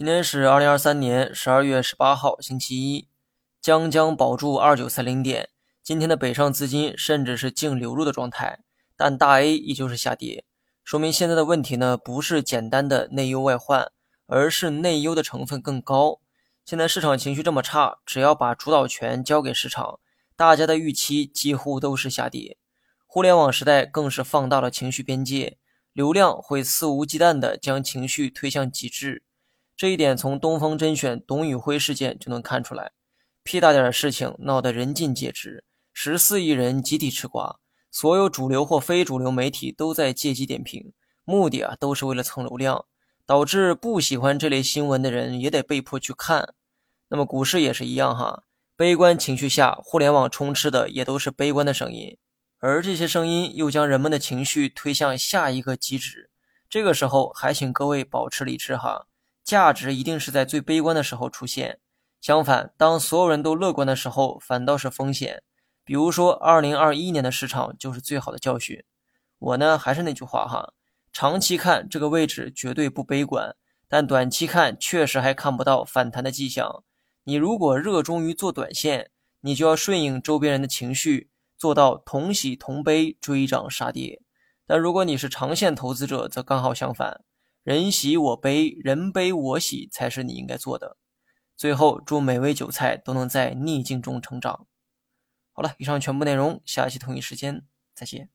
今天是二零二三年十二月十八号，星期一。将将保住二九三零点，今天的北上资金甚至是净流入的状态，但大 A 依旧是下跌，说明现在的问题呢不是简单的内忧外患，而是内忧的成分更高。现在市场情绪这么差，只要把主导权交给市场，大家的预期几乎都是下跌。互联网时代更是放大了情绪边界，流量会肆无忌惮地将情绪推向极致。这一点从东方甄选董宇辉事件就能看出来。屁大点的事情闹得人尽皆知，十四亿人集体吃瓜，所有主流或非主流媒体都在借机点评，目的啊都是为了蹭流量，导致不喜欢这类新闻的人也得被迫去看。那么股市也是一样哈，悲观情绪下，互联网充斥的也都是悲观的声音，而这些声音又将人们的情绪推向下一个极值。这个时候还请各位保持理智哈，价值一定是在最悲观的时候出现。相反，当所有人都乐观的时候，反倒是风险。比如说，二零二一年的市场就是最好的教训。我呢，还是那句话哈，长期看这个位置绝对不悲观，但短期看确实还看不到反弹的迹象。你如果热衷于做短线，你就要顺应周边人的情绪，做到同喜同悲，追涨杀跌。但如果你是长线投资者，则刚好相反，人喜我悲，人悲我喜才是你应该做的。最后，祝每位韭菜都能在逆境中成长。好了，以上全部内容，下期同一时间再见。